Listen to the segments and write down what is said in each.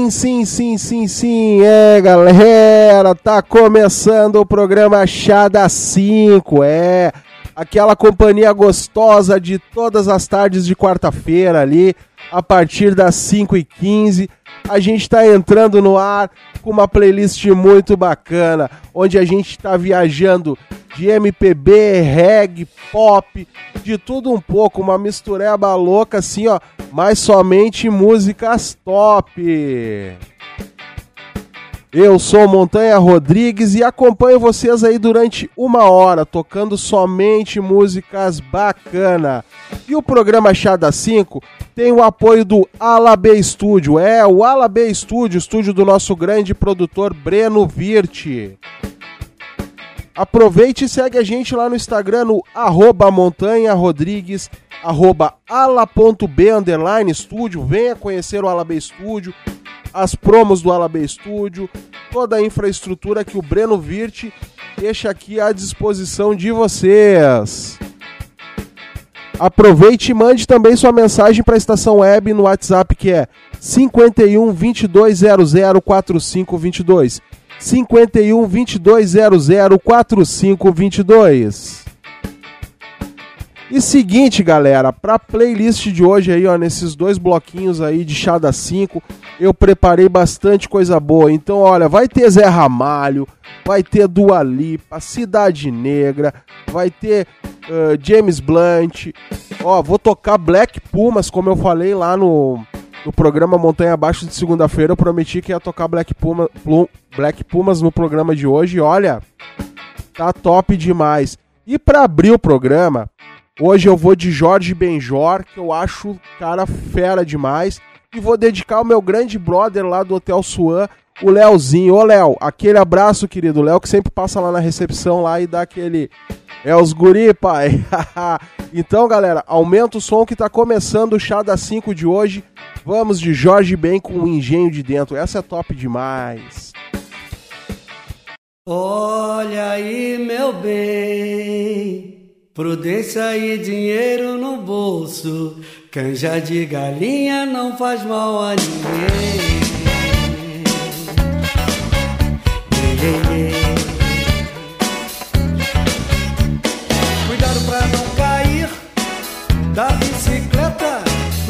Sim, sim, sim, sim, sim. É, galera, tá começando o programa Chá da 5. É, aquela companhia gostosa de todas as tardes de quarta-feira ali, a partir das 5h15. A gente tá entrando no ar com uma playlist muito bacana, onde a gente tá viajando de MPB, reggae, pop, de tudo um pouco, uma mistureba louca assim, ó, mas somente músicas top. Eu sou Montanha Rodrigues e acompanho vocês aí durante uma hora, tocando somente músicas bacana. E o programa Chá da 5 tem o apoio do Alab Studio. É, o Alab Studio, estúdio do nosso grande produtor Breno Virte. Aproveite e segue a gente lá no Instagram no arroba montanha rodrigues, arroba ala.b underline estúdio. Venha conhecer o Alab Studio, as promos do Alab Studio, toda a infraestrutura que o Breno Virte deixa aqui à disposição de vocês. Aproveite e mande também sua mensagem para a estação web no WhatsApp que é 51 2200 4522. 51 2200 4522. E seguinte, galera, pra playlist de hoje aí, ó, nesses dois bloquinhos aí de chá da 5, eu preparei bastante coisa boa. Então, olha, vai ter Zé Ramalho, vai ter Dua Lipa, Cidade Negra, vai ter uh, James Blunt. Ó, vou tocar Black Pumas, como eu falei lá no no programa Montanha Abaixo de segunda-feira, eu prometi que ia tocar Black, Puma, Plum, Black Pumas no programa de hoje. Olha, tá top demais. E para abrir o programa, hoje eu vou de Jorge Benjor, que eu acho cara fera demais. E vou dedicar o meu grande brother lá do Hotel Suan, o Léozinho. Ô, Léo, aquele abraço, querido. Léo que sempre passa lá na recepção lá e dá aquele. É os guri, pai. então, galera, aumenta o som que tá começando o chá das 5 de hoje. Vamos de Jorge Ben com o engenho de dentro. Essa é top demais. Olha aí, meu bem, prudência e dinheiro no bolso. Canja de galinha não faz mal a ninguém. Cuidado pra não cair da bicicleta.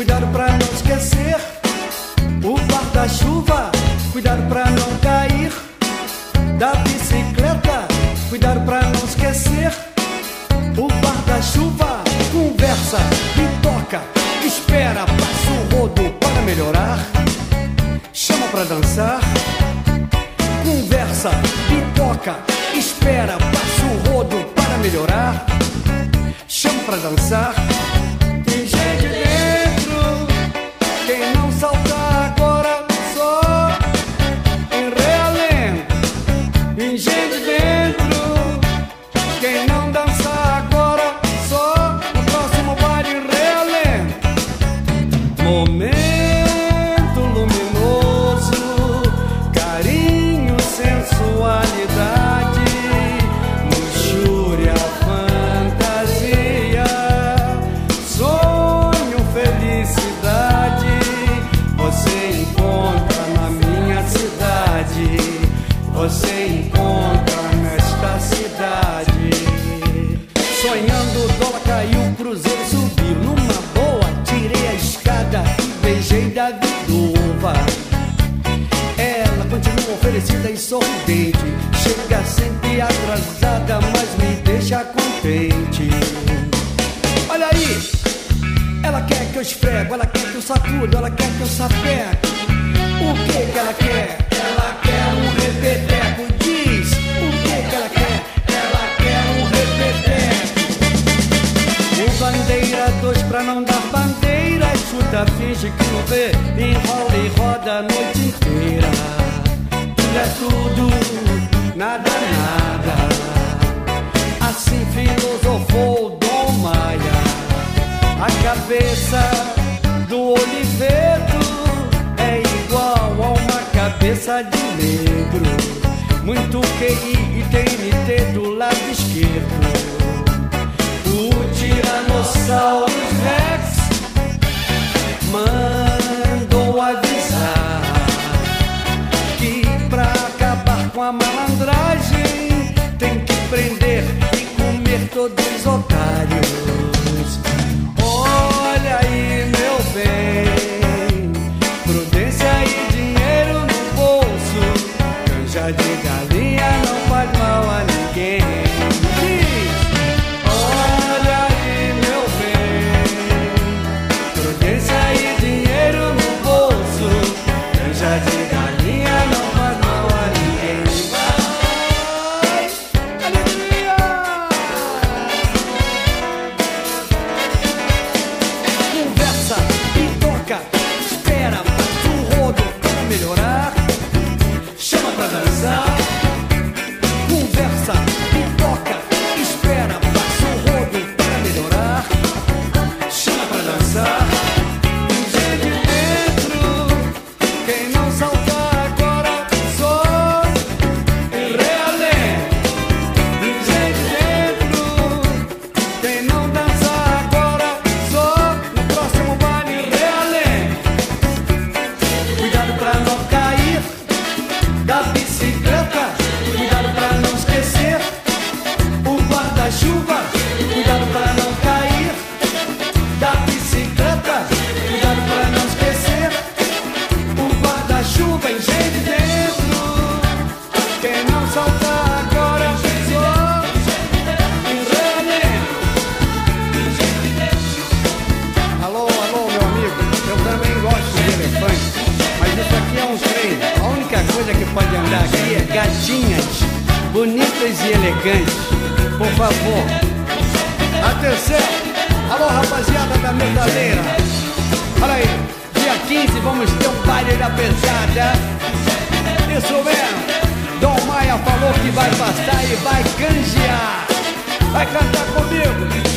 Cuidado pra não esquecer o guarda-chuva. Cuidado pra não cair da bicicleta. Cuidado pra não esquecer o guarda-chuva. Conversa e toca. Espera, passa o rodo para melhorar. Chama pra dançar. Conversa e toca. Espera, passa o rodo para melhorar. Chama pra dançar. tudo, ela quer que eu sapeco. O que que ela quer? Ela quer um repeteco. Diz, o que que ela quer? Ela quer um repeteco. Um bandeira, dois pra não dar bandeira. É chuta, finge que não vê, enrola e roda a noite inteira. Tudo é tudo, nada nada. Assim filosofou Dom Maia. A cabeça todos otários. Isso mesmo. Dom Maia falou que vai passar e vai canjear. Vai cantar comigo.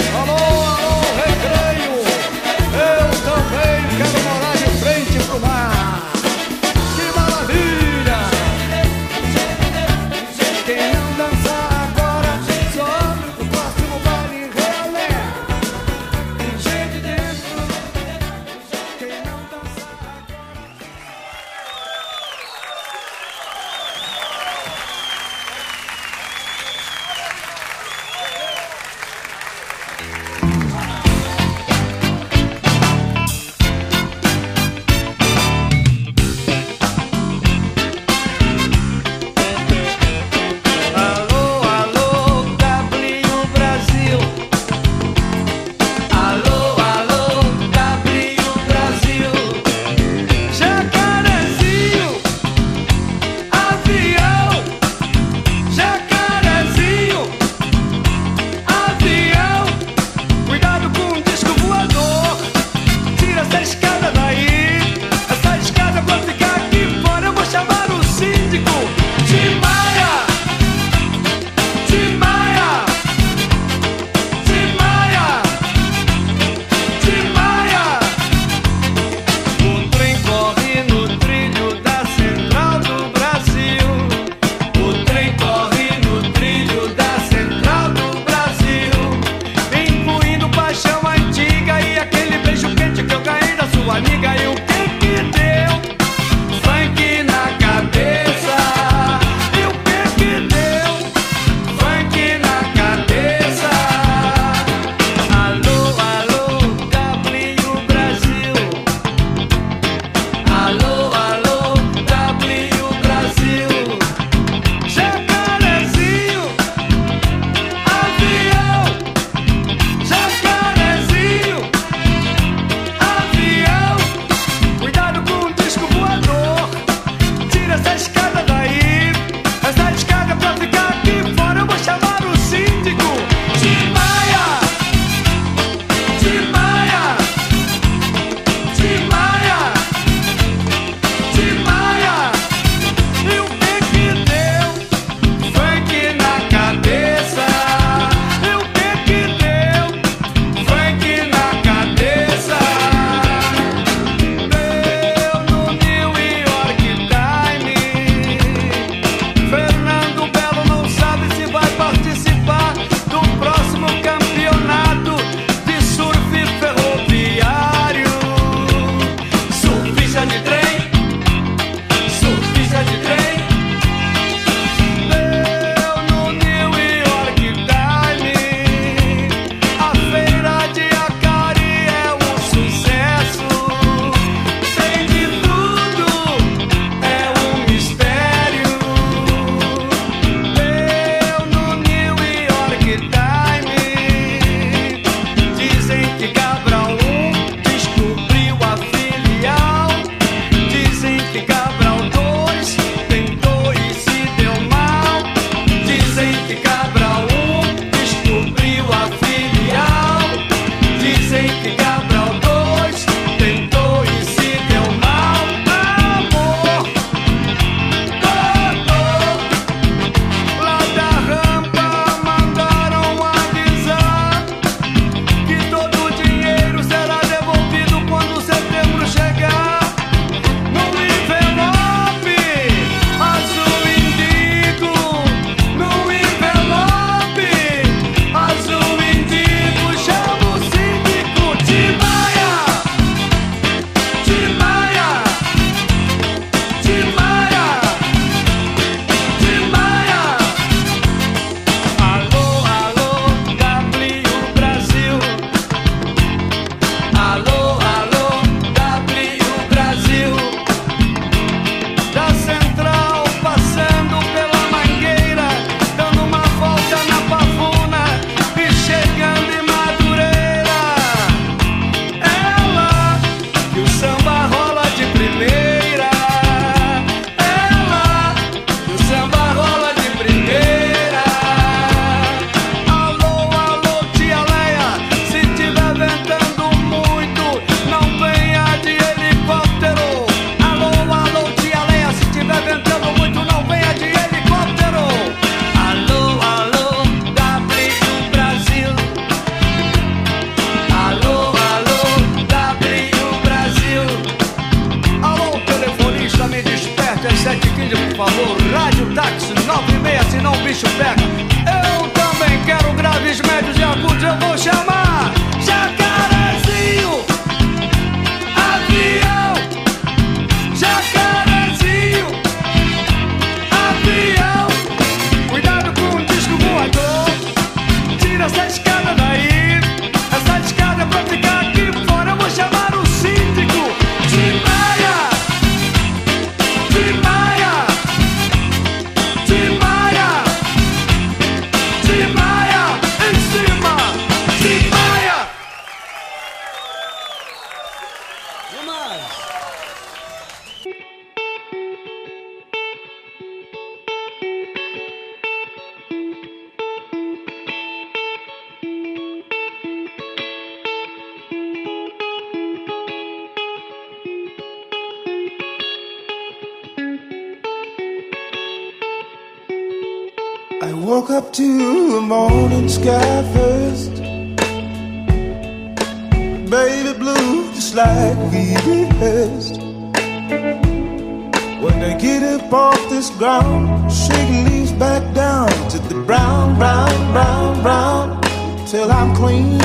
I get up off this ground, shaking leaves back down to the brown, brown, brown, brown, till I'm clean.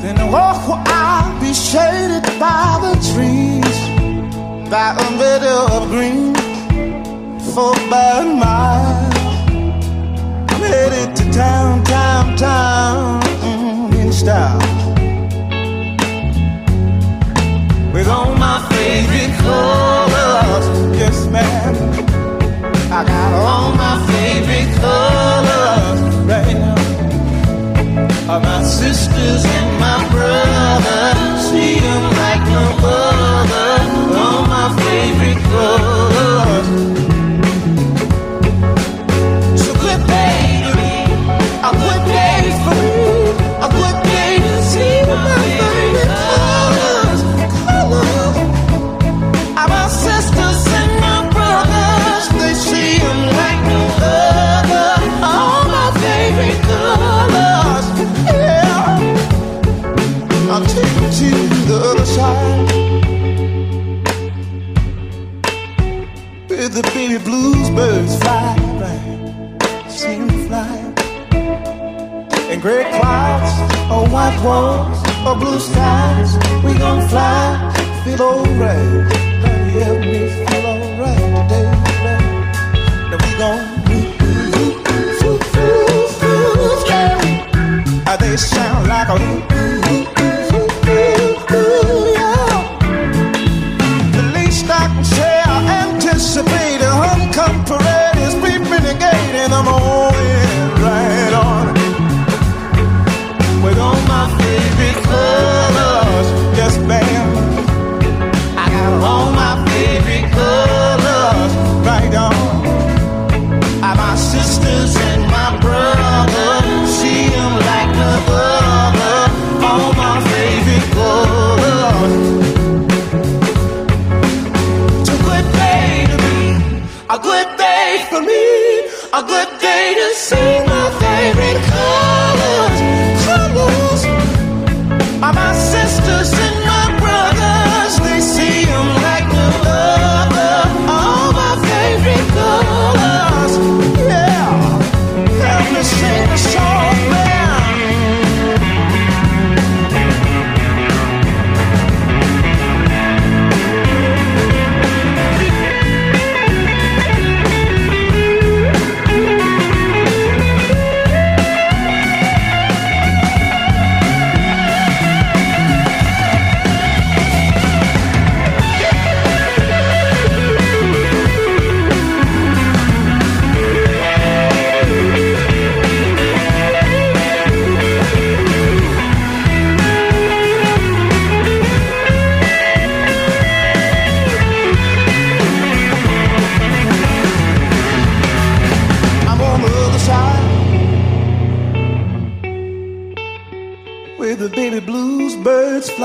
Then I walk where I'll be shaded by the trees, by a meadow of green, for by a mile. I'm headed to town, town, town, in style. With all my favorite colors, yes ma'am. I got all my favorite colors right now my sisters and my brothers. See them like no other. All my favorite colors. The baby blues birds fly? See them fly. And gray clouds, or white walls, or blue skies. We gon' fly, feel alright. Daddy, help me feel alright today. Right? Now we gon' uh, they sound like a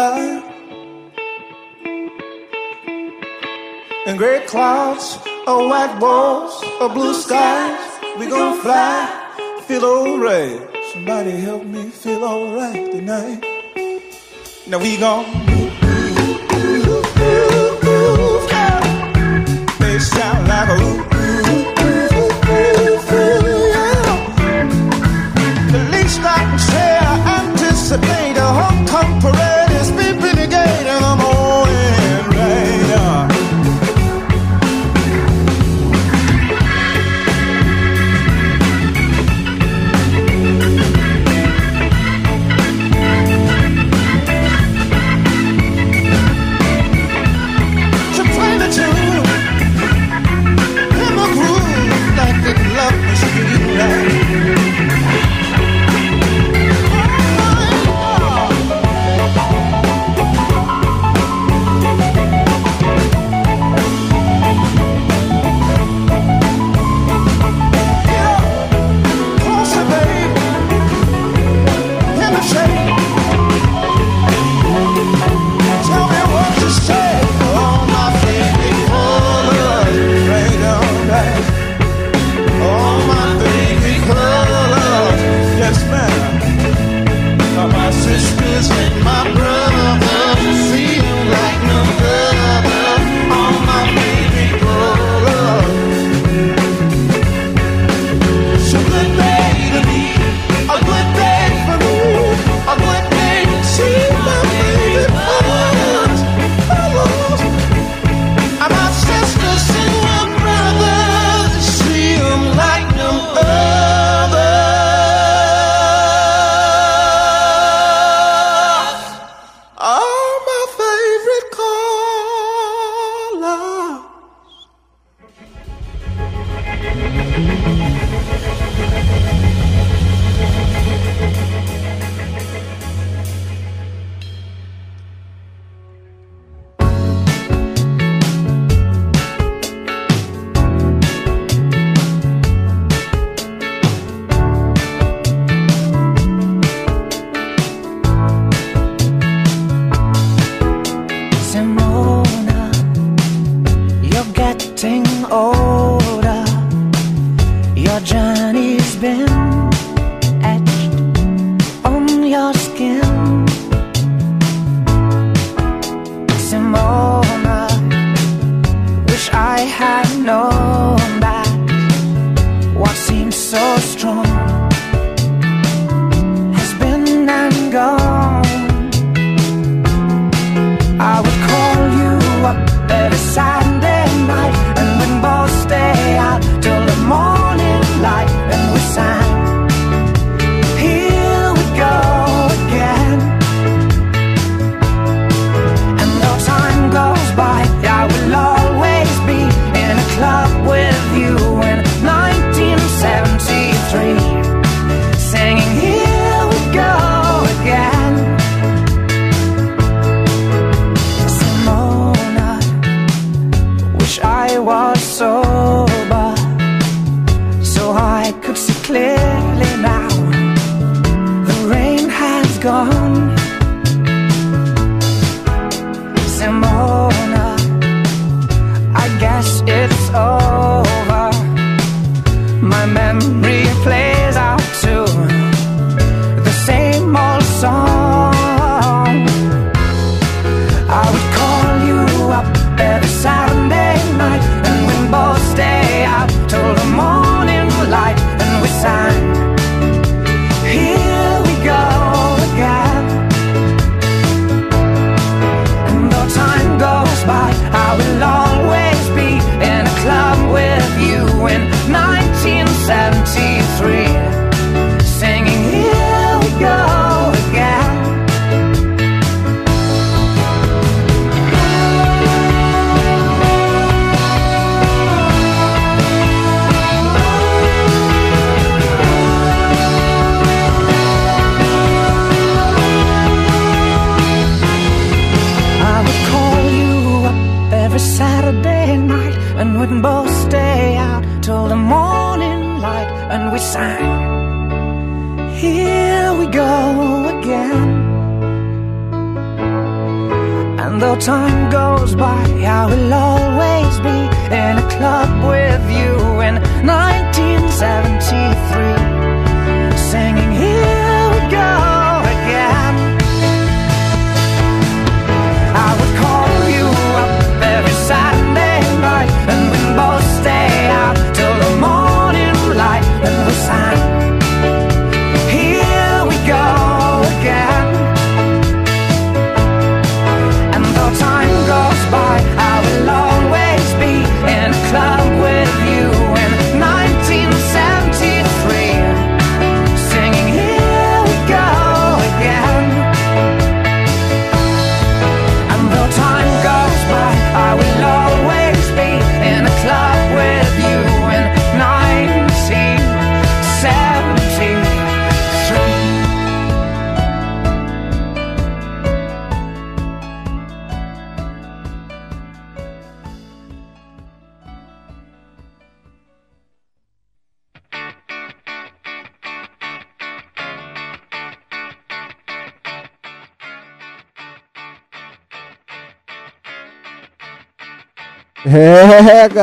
birds and gray clouds or white walls or blue skies. We gon' fly, feel alright. Somebody help me feel alright tonight. Now we gon'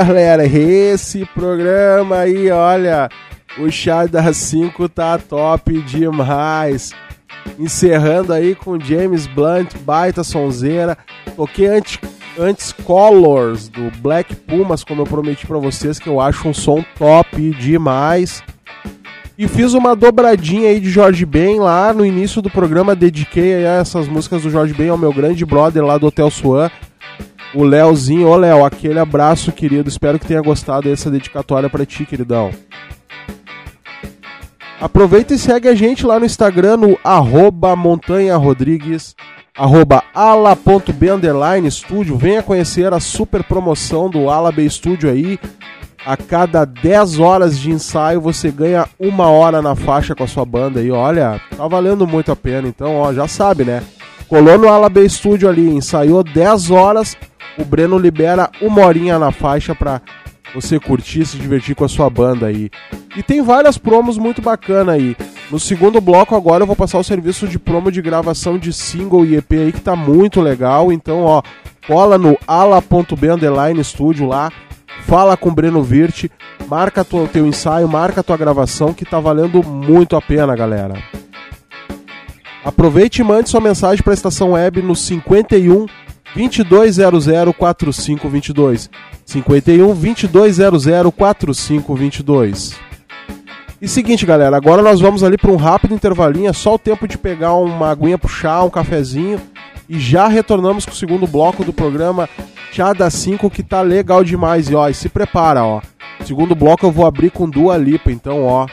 galera, esse programa aí, olha, o chá das 5 tá top demais. Encerrando aí com James Blunt, baita sonzeira. Toquei antes, antes Colors do Black Pumas, como eu prometi pra vocês, que eu acho um som top demais. E fiz uma dobradinha aí de Jorge Ben lá no início do programa. Dediquei essas músicas do Jorge Ben ao meu grande brother lá do Hotel Swan, o Léozinho. Ô Léo, aquele abraço, querido. Espero que tenha gostado dessa dedicatória pra ti, queridão. Aproveita e segue a gente lá no Instagram, no arroba Montanha estúdio. Venha conhecer a super promoção do Ala B Studio aí. A cada 10 horas de ensaio você ganha uma hora na faixa com a sua banda aí. Olha, tá valendo muito a pena. Então, ó, já sabe, né? Colou no Ala B Studio ali, ensaiou 10 horas, o Breno libera uma horinha na faixa pra você curtir, se divertir com a sua banda aí. E tem várias promos muito bacana aí. No segundo bloco agora eu vou passar o serviço de promo de gravação de single e EP aí que tá muito legal. Então, ó, cola no ala.b underline estúdio lá, fala com o Breno Virte, marca o teu ensaio, marca tua gravação, que tá valendo muito a pena, galera. Aproveite e mande sua mensagem para a estação web no 51 2200 4522. 51 2200 4522. E seguinte, galera, agora nós vamos ali para um rápido intervalinho, é só o tempo de pegar uma aguinha pro chá, um cafezinho e já retornamos com o segundo bloco do programa Chá das 5 que tá legal demais. E ó, e se prepara, ó. Segundo bloco eu vou abrir com Dua Lipa, então ó,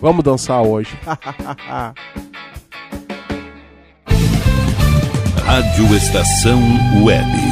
vamos dançar hoje. Rádio Estação Web.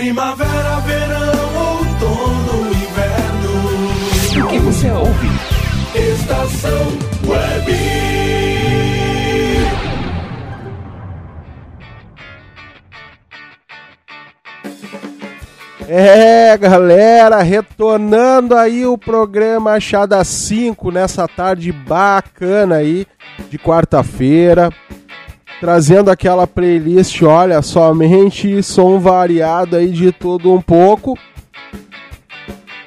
Primavera, verão, outono, inverno. O que você ouve? Estação Web. É, galera, retornando aí o programa Achada 5 nessa tarde bacana aí de quarta-feira. Trazendo aquela playlist, olha, somente som variado aí de tudo um pouco.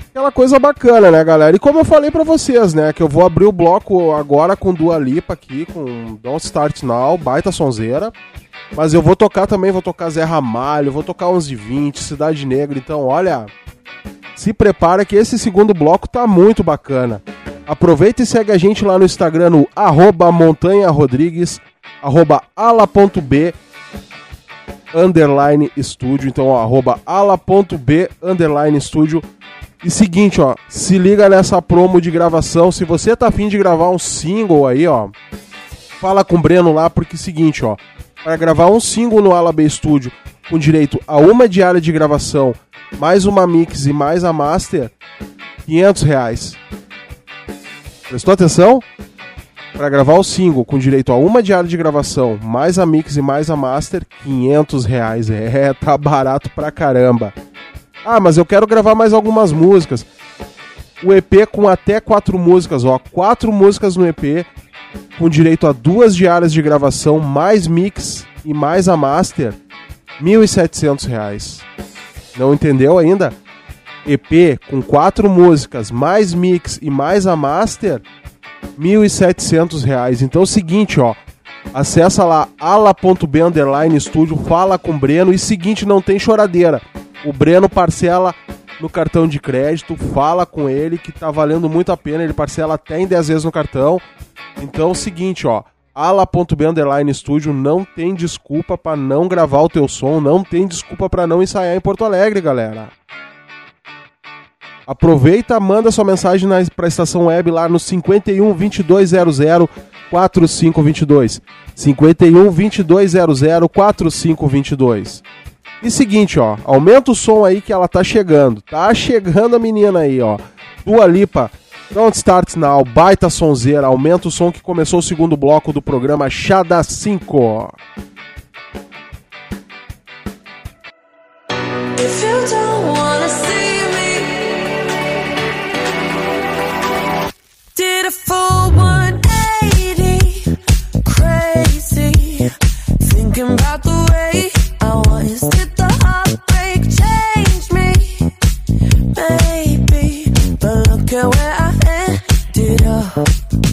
Aquela coisa bacana, né, galera? E como eu falei pra vocês, né, que eu vou abrir o bloco agora com Dua Lipa aqui, com Don't Start Now, baita sonzeira. Mas eu vou tocar também, vou tocar Zé Ramalho, vou tocar 1120, Cidade Negra. Então, olha, se prepara que esse segundo bloco tá muito bacana. Aproveita e segue a gente lá no Instagram no arroba Montanha Rodrigues, arroba ala.b underline estúdio. Então, ó, arroba ala.b underline estúdio. E seguinte, ó, se liga nessa promo de gravação. Se você tá afim de gravar um single aí, ó, fala com o Breno lá, porque é seguinte, ó, para gravar um single no Ala B Studio com direito a uma diária de gravação, mais uma mix e mais a master, 500 reais. Prestou atenção? Para gravar o single com direito a uma diária de gravação, mais a mix e mais a master, 500 reais. É, tá barato pra caramba. Ah, mas eu quero gravar mais algumas músicas. o EP com até quatro músicas, ó. Quatro músicas no EP, com direito a duas diárias de gravação, mais mix e mais a master, 1.700 reais. Não entendeu ainda? EP com quatro músicas, mais mix e mais a master, 1.700 reais. Então é o seguinte, ó. Acessa lá ala.b underline estúdio, fala com o Breno e seguinte, não tem choradeira. O Breno parcela no cartão de crédito, fala com ele que tá valendo muito a pena, ele parcela até em 10 vezes no cartão. Então é o seguinte, ó, ala.b underline estúdio não tem desculpa para não gravar o teu som, não tem desculpa para não ensaiar em Porto Alegre, galera. Aproveita, manda sua mensagem para a estação web lá no 51 2200 4522. 51 2200 4522. E seguinte, ó, aumenta o som aí que ela tá chegando. Tá chegando a menina aí, ó. Dua Lipa, Don't Start Now, baita sonzeira, aumenta o som que começou o segundo bloco do programa Chá da 5. If did a full 180, crazy, thinking about the way I was. Did the heartbreak change me? Maybe, but look at where I ended up.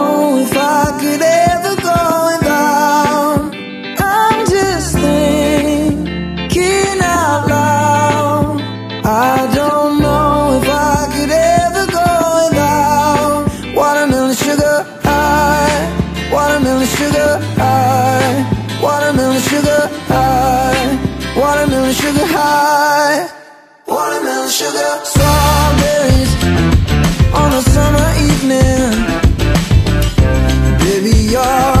strawberries on a summer evening. Baby, you're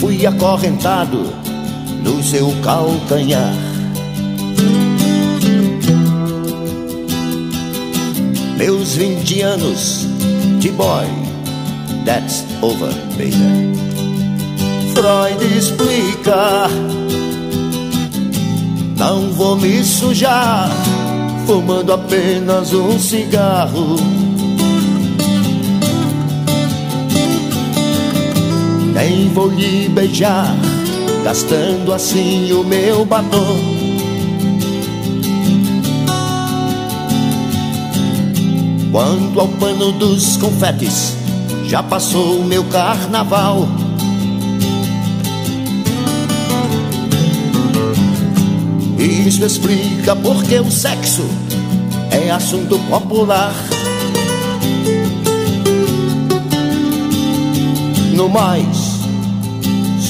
Fui acorrentado no seu calcanhar. Meus 20 anos de boy, that's over, baby. Freud explica. Não vou me sujar fumando apenas um cigarro. Nem vou lhe beijar, gastando assim o meu batom. Quanto ao pano dos confetes, já passou o meu carnaval. Isso explica porque o sexo é assunto popular. No mais,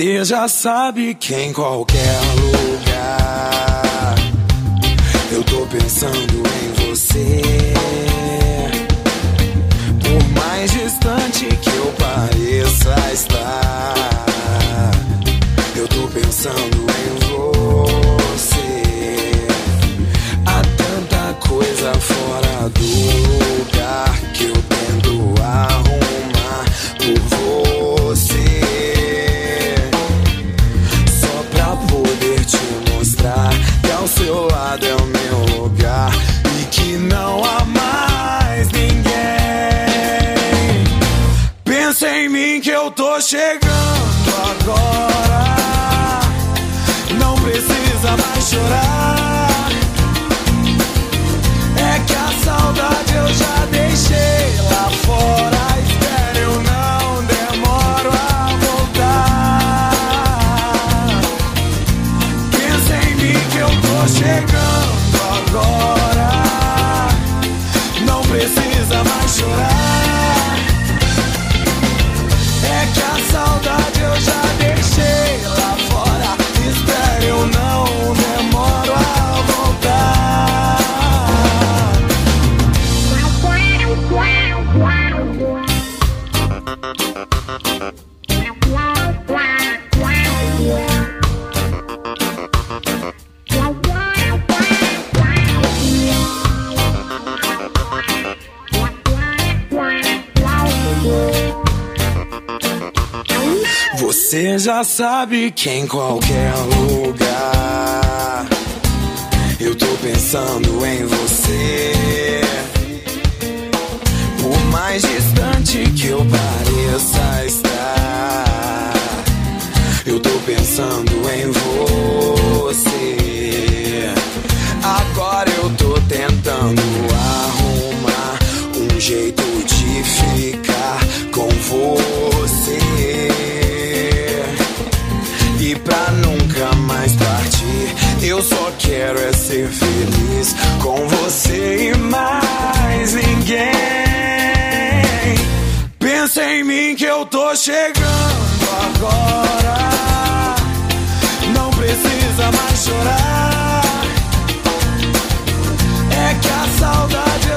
Você já sabe que em qualquer lugar eu tô pensando em você. Por mais distante que eu pareça estar, eu tô pensando já sabe que em qualquer lugar eu tô pensando em você. Por mais distante que eu pareça estar, eu tô pensando em você. Agora eu tô tentando pra nunca mais partir, eu só quero é ser feliz com você e mais ninguém. Pensa em mim que eu tô chegando agora. Não precisa mais chorar. É que a saudade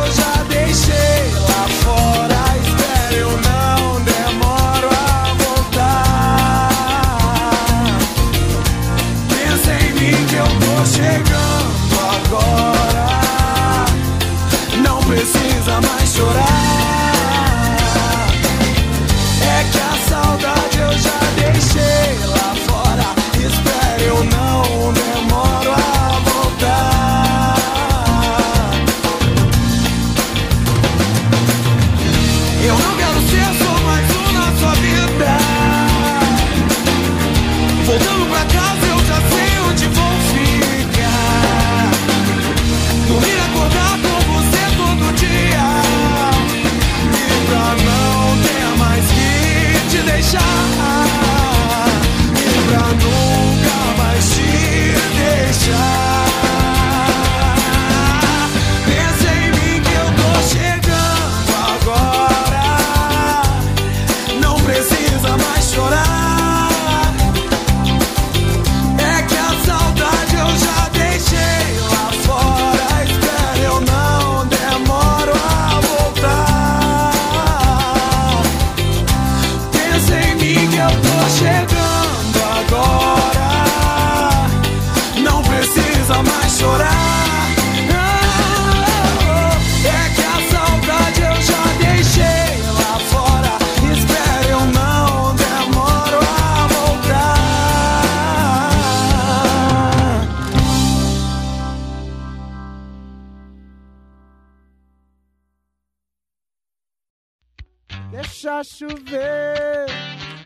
chover,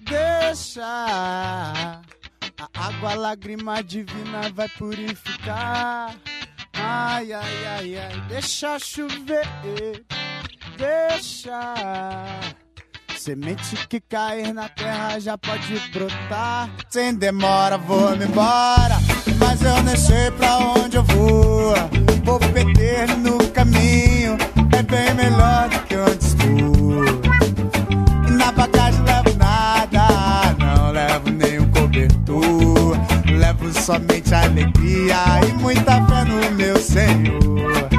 deixa. A água, a lágrima divina vai purificar. Ai, ai, ai, ai, deixa chover, deixa. Semente que cair na terra já pode brotar. Sem demora, vou-me embora. Mas eu nem sei pra onde eu vou. Vou perder no caminho. É bem melhor do que antes. Vou. somente alegria e muita fé no meu Senhor.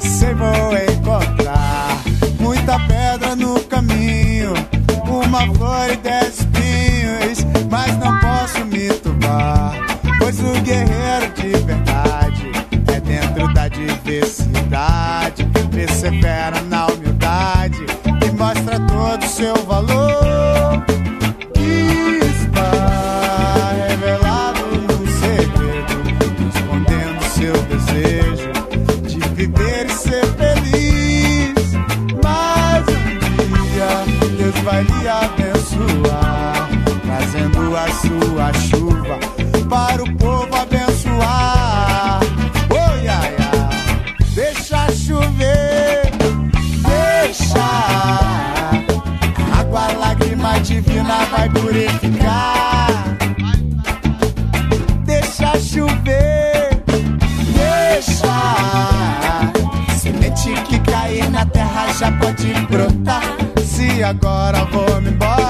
Sei vou encontrar muita pedra no caminho, uma flor e dez espinhos, mas não posso me turbar, pois o guerreiro de verdade é dentro da diversidade, persevera na humildade e mostra todo o seu valor. de brotar. Se agora vou me embora.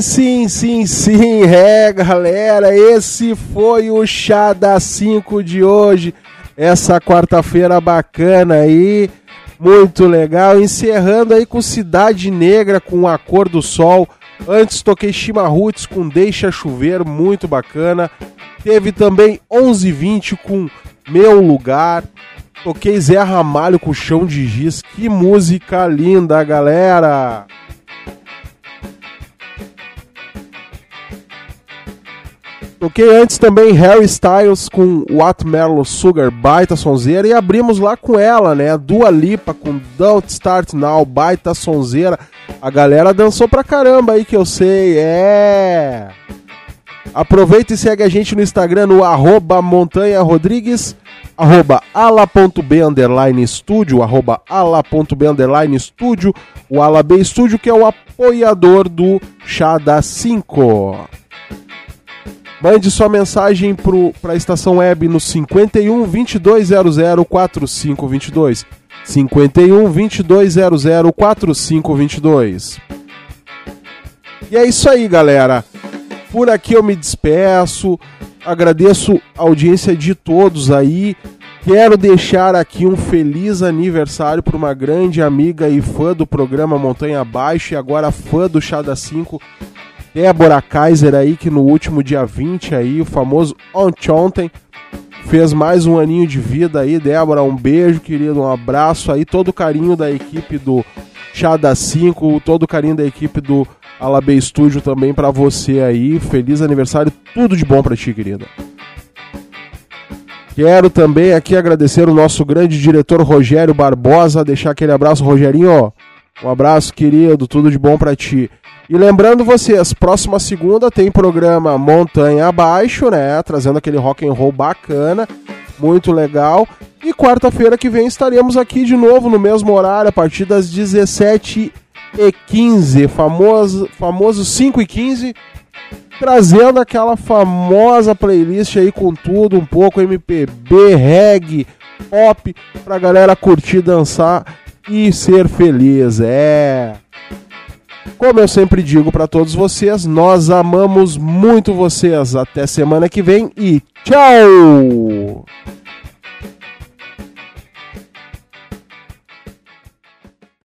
Sim, sim, sim, sim, é galera, esse foi o Chá das 5 de hoje, essa quarta-feira bacana aí, muito legal, encerrando aí com Cidade Negra, com A Cor do Sol, antes toquei Chimarruts com Deixa Chover, muito bacana, teve também 1120 com Meu Lugar, toquei Zé Ramalho com Chão de Giz, que música linda, galera! Toquei antes também Harry Styles com Watermelon Sugar, baita sonzeira, e abrimos lá com ela, né? Dua Lipa com Don't Start Now, baita sonzeira. A galera dançou pra caramba aí que eu sei, é. Aproveita e segue a gente no Instagram no arroba Montanha Rodrigues, arroba ala.b underline estúdio, arroba ala.b underline estúdio, o Ala B Estúdio que é o apoiador do Chá da 5. Mande sua mensagem para a estação web no 51 2200 4522. 51 2200 4522. E é isso aí, galera. Por aqui eu me despeço. Agradeço a audiência de todos aí. Quero deixar aqui um feliz aniversário para uma grande amiga e fã do programa Montanha Abaixo e agora fã do Chá da 5, Débora Kaiser aí, que no último dia 20 aí, o famoso ontem, fez mais um aninho de vida aí. Débora, um beijo, querido, um abraço aí, todo o carinho da equipe do Chá da 5, todo o carinho da equipe do Alabê Studio também pra você aí. Feliz aniversário, tudo de bom pra ti, querida. Quero também aqui agradecer o nosso grande diretor Rogério Barbosa, deixar aquele abraço, Rogerinho, ó. Um abraço, querido, tudo de bom pra ti. E lembrando vocês, próxima segunda tem programa Montanha Abaixo, né? Trazendo aquele rock and roll bacana, muito legal. E quarta-feira que vem estaremos aqui de novo no mesmo horário, a partir das 17h15, famoso, famoso 5h15, trazendo aquela famosa playlist aí com tudo, um pouco MPB, reggae, pop, pra galera curtir, dançar e ser feliz. É. Como eu sempre digo para todos vocês, nós amamos muito vocês. Até semana que vem e tchau!